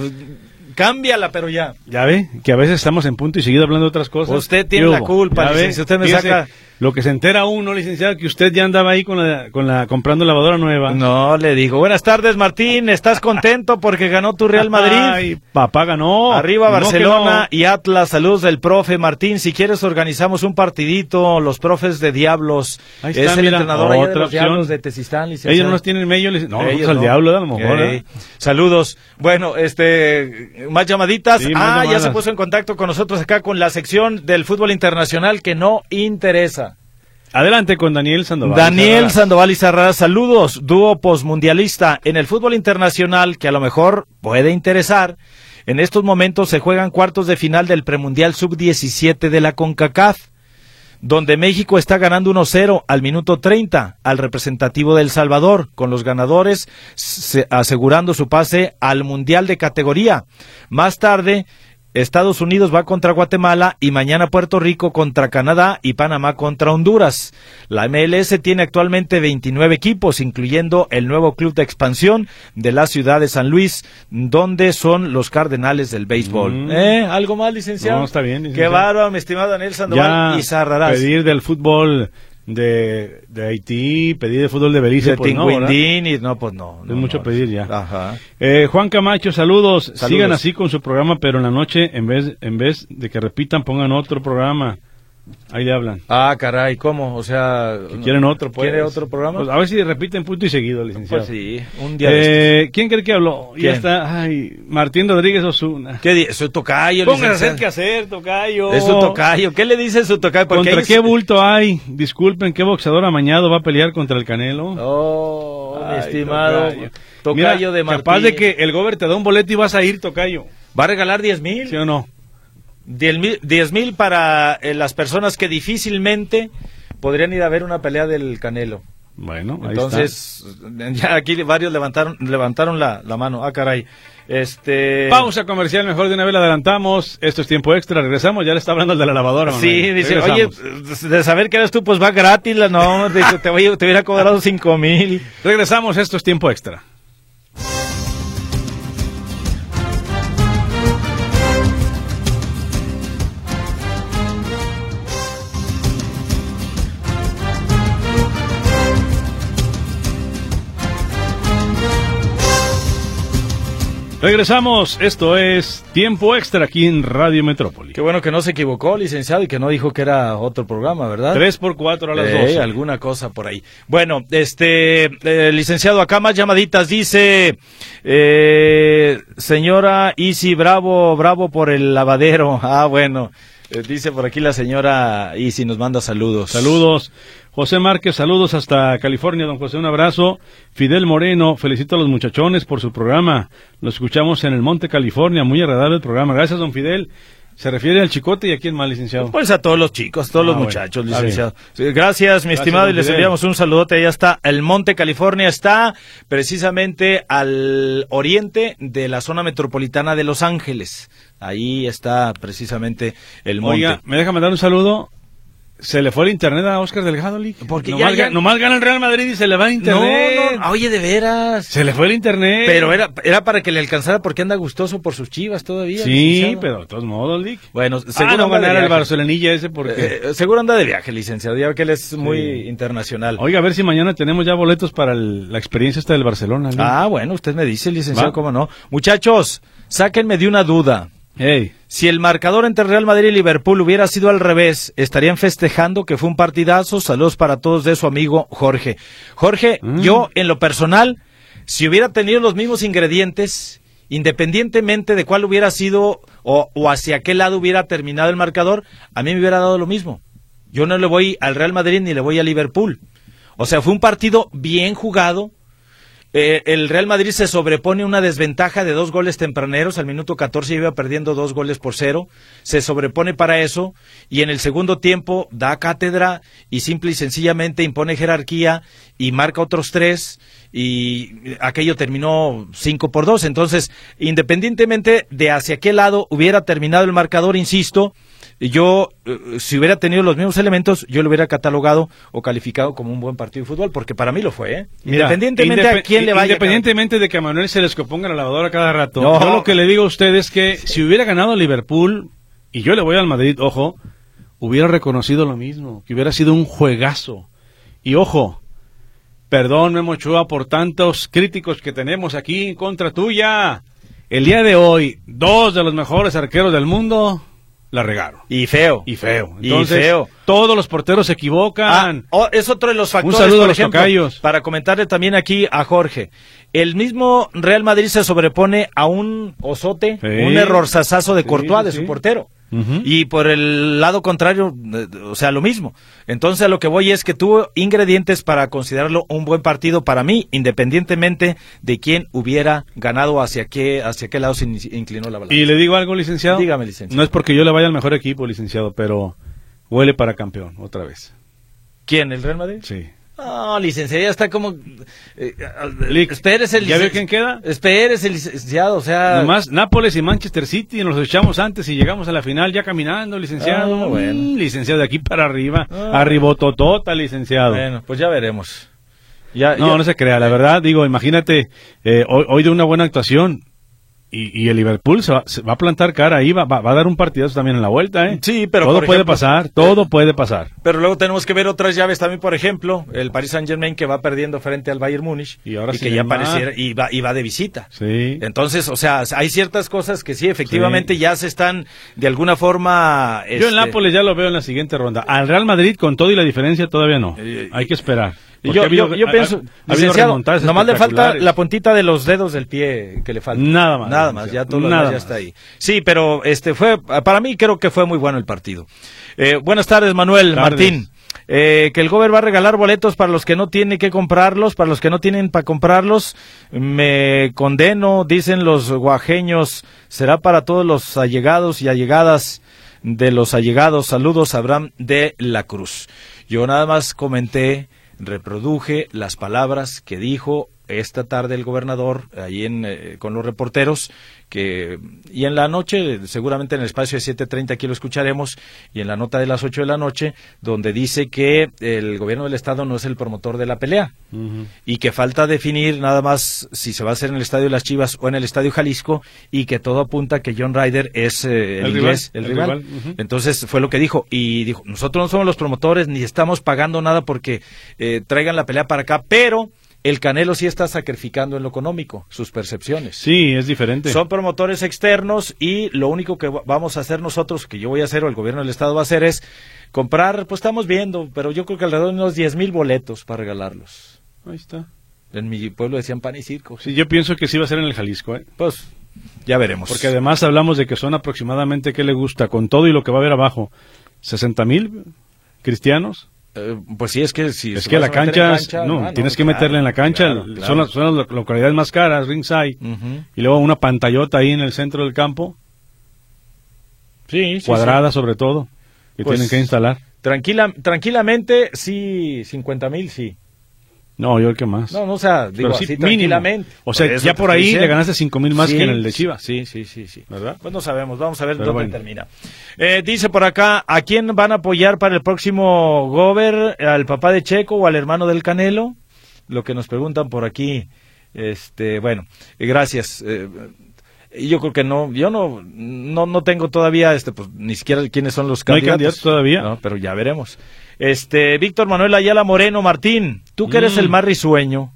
cámbiala, pero ya. Ya ve, que a veces estamos en punto y seguido hablando de otras cosas. Usted tiene ¿Qué la culpa, licenciado, usted me saca- Lo que se entera uno, licenciado, que usted ya andaba ahí con la, con la comprando lavadora nueva. No, le digo, buenas tardes Martín, ¿estás contento porque ganó tu Real Madrid? Ay, papá ganó. Arriba Barcelona no. y Atlas, saludos del profe Martín. Si quieres organizamos un partidito, los profes de Diablos. Ahí está, es el mira, entrenador allá de otra los opción. Diablos de Tezistán, licenciado. Ellos no los tienen medio, no, Ellos al no. diablo, a lo mejor. ¿eh? Saludos. Bueno, este, más llamaditas. Sí, más ah, ya se puso en contacto con nosotros acá con la sección del fútbol internacional que no interesa. Adelante con Daniel Sandoval. Daniel Sandoval. Sandoval y Sarrada, saludos, dúo posmundialista en el fútbol internacional que a lo mejor puede interesar. En estos momentos se juegan cuartos de final del premundial sub-17 de la CONCACAF, donde México está ganando 1-0 al minuto 30 al representativo del Salvador, con los ganadores se- asegurando su pase al mundial de categoría. Más tarde, Estados Unidos va contra Guatemala y mañana Puerto Rico contra Canadá y Panamá contra Honduras. La MLS tiene actualmente 29 equipos, incluyendo el nuevo club de expansión de la ciudad de San Luis, donde son los Cardenales del béisbol. Mm. ¿Eh? ¿Algo más, licenciado? No, está bien, Qué licenciado. bárbaro, mi estimado Daniel Sandoval Ya y Sarrarás. pedir del fútbol de, de Haití, pedir del fútbol de Belice, De pues no, y no, pues no. Es mucho no. pedir ya. Ajá. Eh, Juan Camacho, saludos. Saludos. Sigan así con su programa, pero en la noche, en vez, en vez de que repitan, pongan otro programa. Ahí le hablan. Ah, caray, ¿cómo? O sea... Que quieren otro, pues. ¿Quiere otro programa? Pues, a ver si repiten punto y seguido, licenciado. Pues sí, un día de. Eh, ¿Quién cree que habló? ¿Quién? Ya está. Ay, Martín Rodríguez Osuna. ¿Qué dice? Su tocayo, licenciado. hacer qué hacer, tocayo. Es su tocayo. ¿Qué le dice su tocayo? ¿Contra qué es- bulto hay? Disculpen, ¿qué boxeador amañado va a pelear contra el Canelo? Oh, mi Ay, estimado tocayo. tocayo, Mira, de Martín. Capaz de que el gober te da un boleto y vas a ir, tocayo. ¿Va a regalar 10 mil? ¿Sí o no? 10 mil 10 mil para eh, las personas que difícilmente podrían ir a ver una pelea del Canelo. Bueno, ahí Entonces, ya aquí varios levantaron levantaron la, la mano. Ah, caray. Este... Pausa comercial, mejor de una vez la adelantamos. Esto es tiempo extra. Regresamos, ya le está hablando el de la lavadora. Sí, Manuel. dice, oye, de saber que eres tú, pues va gratis, la- no, dice, te, voy, te hubiera cobrado cinco mil. Regresamos, esto es tiempo extra. Regresamos, esto es Tiempo Extra aquí en Radio Metrópoli. Qué bueno que no se equivocó, licenciado, y que no dijo que era otro programa, ¿verdad? Tres por cuatro a las Eh, 12. alguna cosa por ahí. Bueno, este, eh, licenciado, acá más llamaditas, dice, eh, señora Isi, bravo, bravo por el lavadero. Ah, bueno, eh, dice por aquí la señora Isi, nos manda saludos. Saludos. José Márquez, saludos hasta California, don José, un abrazo. Fidel Moreno, felicito a los muchachones por su programa. Lo escuchamos en el Monte, California, muy agradable el programa. Gracias, don Fidel. ¿Se refiere al chicote y a quién más, licenciado? Pues a todos los chicos, todos Ah, los bueno, muchachos, licenciado. Sí, Gracias, mi Gracias, estimado, y les enviamos un saludote. Allá está el Monte, California, está precisamente al oriente de la zona metropolitana de Los Ángeles. Ahí está precisamente el monte. Oiga, ¿me deja mandar un saludo? Se le fue el internet a Oscar Delgado, Lick. Porque nomás, ya- nomás gana el Real Madrid y se le va el no, internet. no, oye, de veras. Se le fue el internet. Pero era, era para que le alcanzara porque anda gustoso por sus chivas todavía. Sí, pero de todos modos, Lick. Bueno, Ah, seguro no anda de ganar el. Barcelonilla ese porque... Eh, seguro anda de viaje, licenciado, ya que él es muy internacional. Oiga, a ver si mañana tenemos ya boletos para el- la experiencia esta del Barcelona. Lick. Ah, bueno, usted me dice, licenciado, Va. cómo no. Muchachos, sáquenme de una duda. Si el marcador entre Real Madrid y Liverpool hubiera sido al revés, estarían festejando que fue un partidazo. Saludos para todos de su amigo Jorge. Jorge, Mm. yo en lo personal, si hubiera tenido los mismos ingredientes, independientemente de cuál hubiera sido o, o hacia qué lado hubiera terminado el marcador, a mí me hubiera dado lo mismo. Yo no le voy al Real Madrid ni le voy a Liverpool. O sea, fue un partido bien jugado, eh, el Real Madrid se sobrepone una desventaja de dos goles tempraneros. Al minuto 14 iba perdiendo dos goles por cero. Se sobrepone para eso y en el segundo tiempo da cátedra y simple y sencillamente impone jerarquía y marca otros tres y aquello terminó cinco por dos. Entonces, independientemente de hacia qué lado hubiera terminado el marcador, insisto, yo, eh, si hubiera tenido los mismos elementos, yo lo hubiera catalogado o calificado como un buen partido de fútbol, porque para mí lo fue, ¿eh? Mira, Independientemente indep- a quién le vaya. Independientemente de que a Manuel se les ponga la lavadora cada rato. No. Yo lo que le digo a usted es que si hubiera ganado Liverpool, y yo le voy al Madrid, ojo, hubiera reconocido lo mismo, que hubiera sido un juegazo. Y ojo, perdón Memo Ochoa por tantos críticos que tenemos aquí en contra tuya. El día de hoy, dos de los mejores arqueros del mundo la regaron. Y feo. Y feo. Y feo. todos los porteros se equivocan. Ah, oh, es otro de los factores. saludo por a los ejemplo, tocayos. Para comentarle también aquí a Jorge. El mismo Real Madrid se sobrepone a un osote, Sí. un error sasazo de Sí, Courtois, sí, de su portero. Y por el lado contrario, eh, o sea, lo mismo. Entonces, a lo que voy es que tuvo ingredientes para considerarlo un buen partido para mí, independientemente de quién hubiera ganado, hacia qué, hacia qué lado se in- inclinó la balanza. Y le digo algo, licenciado. Dígame, licenciado. No es porque yo le vaya al mejor equipo, licenciado, pero huele para campeón, otra vez. ¿Quién? ¿El Real Madrid? Sí. No, licenciado, ya está como... Eh, espérese, el ¿ya ve quién queda? Espérese, licenciado, o sea... Nomás Nápoles y Manchester City nos los echamos antes y llegamos a la final ya caminando, licenciado. Ah, bueno. Mm, licenciado, de aquí para arriba. Ah. Arribototota, licenciado. Bueno, pues ya veremos. Ya, no, ya- no se crea, la verdad, digo, imagínate, eh, hoy, hoy de una buena actuación. Y, y el Liverpool se va, se va a plantar cara ahí, va, va, va a dar un partidazo también en la vuelta, ¿eh? Sí, pero Todo por puede pasar, todo puede pasar. Pero luego tenemos que ver otras llaves también, por ejemplo, el Paris Saint Germain que va perdiendo frente al Bayern Múnich Y ahora que ya pareciera y va, y va de visita. Sí. Entonces, o sea, hay ciertas cosas que sí, efectivamente Sí. ya se están de alguna forma... Yo este, en Nápoles ya lo veo en la siguiente ronda. Al Real Madrid, con todo y la diferencia, todavía no. Eh, Hay que esperar. Yo, ha habido- yo, yo ha- pienso, ha- ha licenciado, nomás le falta la puntita de los dedos del pie que le falta. Nada más, Nada más, ya todo lo demás ya está ahí. Sí, pero este fue, para mí creo que fue muy bueno el partido. Eh, buenas tardes, Manuel, Tardes. Martín. Eh, que el Gober va a regalar boletos para los que no tienen que comprarlos, para los que no tienen para comprarlos. Me condeno, dicen los guajeños. Será para todos los allegados y allegadas de los allegados. Saludos, Abraham de la Cruz. Yo nada más comenté, reproduje las palabras que dijo esta tarde el gobernador allí en, eh, con los reporteros que y en la noche seguramente en el espacio de 7:30 aquí lo escucharemos y en la nota de las 8 de la noche donde dice que el gobierno del estado no es el promotor de la pelea. Y que falta definir nada más si se va a hacer en el estadio de las Chivas o en el estadio Jalisco y que todo apunta que John Ryder es eh, el, El inglés, rival, el rival. Entonces fue lo que dijo y dijo nosotros no somos los promotores ni estamos pagando nada porque eh, traigan la pelea para acá, pero el Canelo sí está sacrificando en lo económico, sus percepciones. Sí, es diferente. Son promotores externos y lo único que vamos a hacer nosotros, que yo voy a hacer o el gobierno del Estado va a hacer es comprar, pues estamos viendo, pero yo creo que alrededor de unos 10 mil boletos para regalarlos. Ahí está. En mi pueblo decían pan y circo. Sí, yo pienso que sí va a ser en el Jalisco, ¿eh? Pues ya veremos. Porque además hablamos de que son aproximadamente, ¿qué le gusta? Con todo y lo que va a haber abajo, 60 mil cristianos. Eh, pues sí, es que si es que la cancha, no, tienes que meterle en la cancha, Son, las, son, las, localidades más caras, ringside, y luego una pantallota ahí en el centro del campo, sí, cuadrada sobre todo, que pues tienen que instalar. Tranquila, tranquilamente, sí, 50 mil, sí. No, yo el que más. No, no, o sea, digo así tranquilamente. O sea, ya por ahí le ganaste cinco mil más que en el de Chivas. Sí, sí, sí, sí. ¿Verdad? Pues no sabemos, vamos a ver dónde termina. Eh, dice por acá, ¿a quién van a apoyar para el próximo Gober? ¿Al papá de Checo o al hermano del Canelo? Lo que nos preguntan por aquí. Este, bueno, gracias. Eh, yo creo que no, yo no, no, no tengo todavía, este, pues, ni siquiera quiénes son los candidatos. ¿No hay candidatos todavía? No, pero ya veremos. Este, Víctor Manuel Ayala Moreno Martín, tú que eres el mm. más risueño,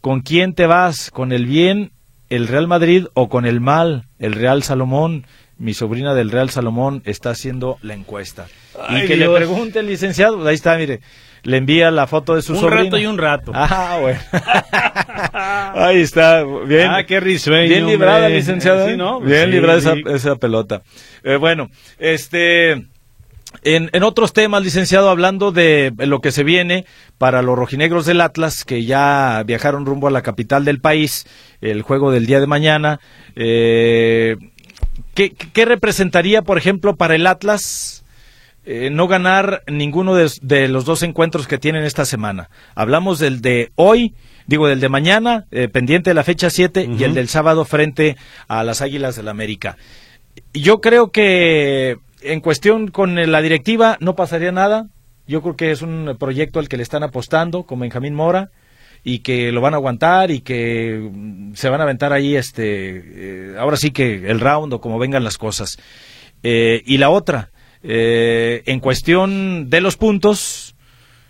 ¿con quién te vas? ¿Con el bien, el Real Madrid o con el mal, el Real Salomón? Mi sobrina del Real Salomón está haciendo la encuesta. y que le pregunte el licenciado, ahí está, mire, le envía la foto de su sobrina. Un rato y un rato. Ah, bueno. ahí está, bien. Ah, qué risueño. Bien librada, licenciado. Sí, ¿no? Bien librada esa, esa pelota. Eh, bueno, este... En, en, otros temas, licenciado, hablando de lo que se viene para los rojinegros del Atlas, que ya viajaron rumbo a la capital del país, el juego del día de mañana, eh, ¿qué, ¿qué, representaría, por ejemplo, para el Atlas eh, no ganar ninguno de, los dos encuentros que tienen esta semana? Hablamos del de hoy, digo, del de mañana, eh, pendiente de la fecha 7, y el del sábado frente a las Águilas del la América. Yo creo que en cuestión con la directiva no pasaría nada. Yo creo que es un proyecto al que le están apostando con Benjamín Mora y que lo van a aguantar y que mm, se van a aventar ahí este eh, ahora sí que el round o como vengan las cosas. Eh, y la otra, eh, en cuestión de los puntos,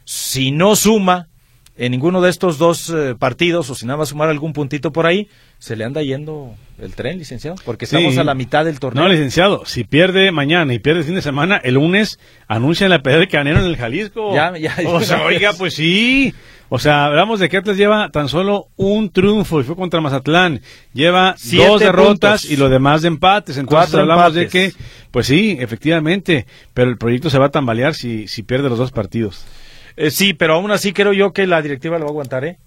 si no suma en ninguno de estos dos partidos o si nada va a sumar algún puntito por ahí, se le anda yendo el tren, licenciado, porque estamos a la mitad del torneo. No, licenciado, si pierde mañana y pierde el fin de semana, el lunes anuncian la pelea de Canelo en el Jalisco. Ya, ya, o sea, oiga, pues sí. O sea, hablamos de que Atlas lleva tan solo un triunfo y fue contra Mazatlán. Lleva dos derrotas y lo demás de empates. Entonces hablamos de que, pues sí, efectivamente, pero el proyecto se va a tambalear si, si pierde los dos partidos. Eh, sí, pero aún así creo yo que la directiva lo va a aguantar, ¿eh?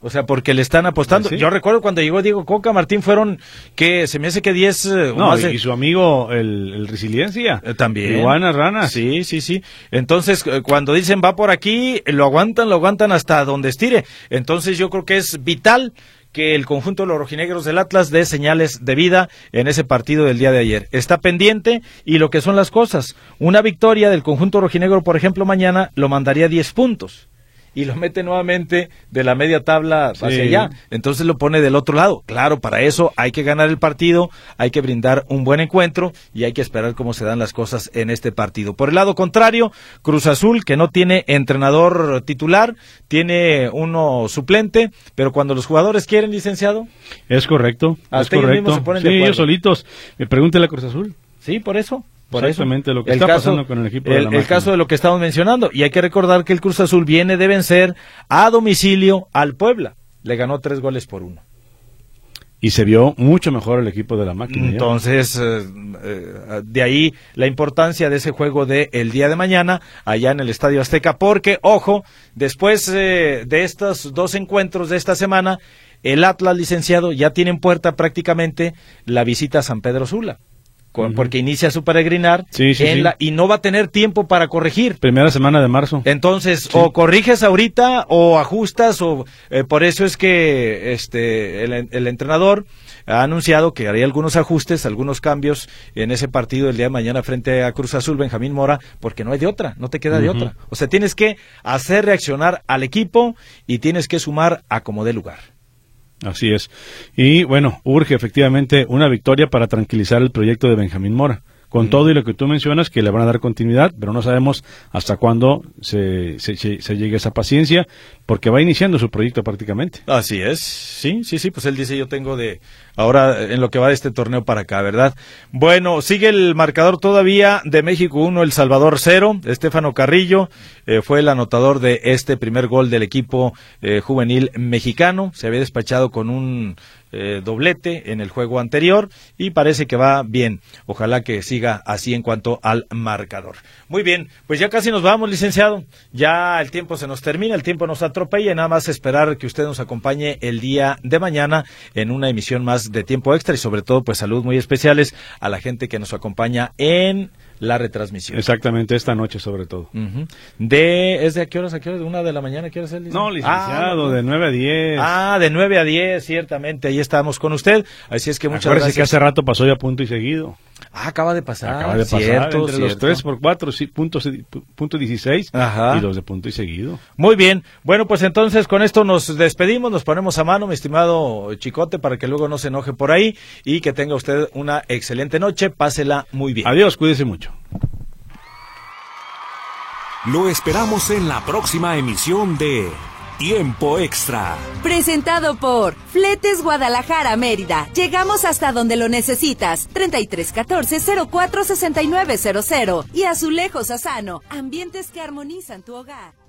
O sea, porque le están apostando. Yo recuerdo cuando llegó Diego Coca, Martín, fueron que se me hace que 10 eh, no, y su amigo el, Resiliencia. Eh, también. Iguanas Ranas. Sí, sí, sí. Entonces, eh, cuando dicen va por aquí, lo aguantan, lo aguantan hasta donde estire. Entonces, yo creo que es vital que el conjunto de los rojinegros del Atlas dé señales de vida en ese partido del día de ayer. Está pendiente y lo que son las cosas. Una victoria del conjunto rojinegro, por ejemplo, mañana lo mandaría 10 puntos y lo mete nuevamente de la media tabla hacia allá. Entonces lo pone del otro lado. Claro, para eso hay que ganar el partido, hay que brindar un buen encuentro y hay que esperar cómo se dan las cosas en este partido. Por el lado contrario, Cruz Azul, que no tiene entrenador titular, tiene uno suplente, pero cuando los jugadores quieren, licenciado. Es correcto. Hasta es correcto. se ponen sí, ellos solitos. Me pregúntele a Cruz Azul. Sí, por eso. Por Exactamente lo que está pasando con el equipo de el caso de lo que estamos mencionando. Y hay que recordar que el Cruz Azul viene de vencer a domicilio al Puebla. Le ganó tres goles por uno. Y se vio mucho mejor el equipo de la máquina. Entonces, eh, eh, de ahí la importancia de ese juego de el día de mañana allá en el Estadio Azteca, porque, ojo, después eh, de estos dos encuentros de esta semana, el Atlas licenciado ya tiene en puerta prácticamente la visita a San Pedro Sula porque inicia su peregrinar y no va a tener tiempo para corregir. Primera semana de marzo. Entonces, o corriges ahorita o ajustas, o eh, por eso es que este el, entrenador ha anunciado que haría algunos ajustes, algunos cambios en ese partido el día de mañana frente a Cruz Azul, Benjamín Mora, porque no hay de otra, no te queda de otra. O sea, tienes que hacer reaccionar al equipo y tienes que sumar a como dé lugar. Así es. Y bueno, urge efectivamente una victoria para tranquilizar el proyecto de Benjamín Mora con todo y lo que tú mencionas, que le van a dar continuidad, pero no sabemos hasta cuándo se, se, se llegue esa paciencia, porque va iniciando su proyecto prácticamente. Así es, sí, sí, sí, pues él dice yo tengo de ahora en lo que va de este torneo para acá, ¿verdad? Bueno, sigue el marcador todavía de México 1, El Salvador 0. Estefano Carrillo eh, fue el anotador de este primer gol del equipo eh, juvenil mexicano. Se había despachado con un eh, doblete en el juego anterior y parece que va bien. Ojalá que siga así en cuanto al marcador. Muy bien, pues ya casi nos vamos, licenciado. Ya el tiempo se nos termina, el tiempo nos atropella nada más esperar que usted nos acompañe el día de mañana en una emisión más de tiempo extra y sobre todo pues saludos muy especiales a la gente que nos acompaña en la retransmisión. Exactamente, esta noche sobre todo. de, ¿Es de a qué horas a qué horas? ¿De una de la mañana? ¿Qué el No, licenciado, ah, de 9 a 10. Ah, de 9 a 10, ciertamente, ahí estamos con usted. Así es que muchas Acuérdese gracias. que hace rato pasó ya punto y seguido. Ah, acaba de pasar. Acaba de pasar cierto, entre los 3 por 4, sí, punto, punto 16 y los de punto y seguido. Muy bien. Bueno, pues entonces con esto nos despedimos, nos ponemos a mano, mi estimado Chicote, para que luego no se enoje por ahí y que tenga usted una excelente noche. Pásela muy bien. Adiós, cuídese mucho. Lo esperamos en la próxima emisión de Tiempo Extra. Presentado por Fletes Guadalajara Mérida. Llegamos hasta donde lo necesitas. 3314 046900 y Azulejos Asano. Ambientes que armonizan tu hogar.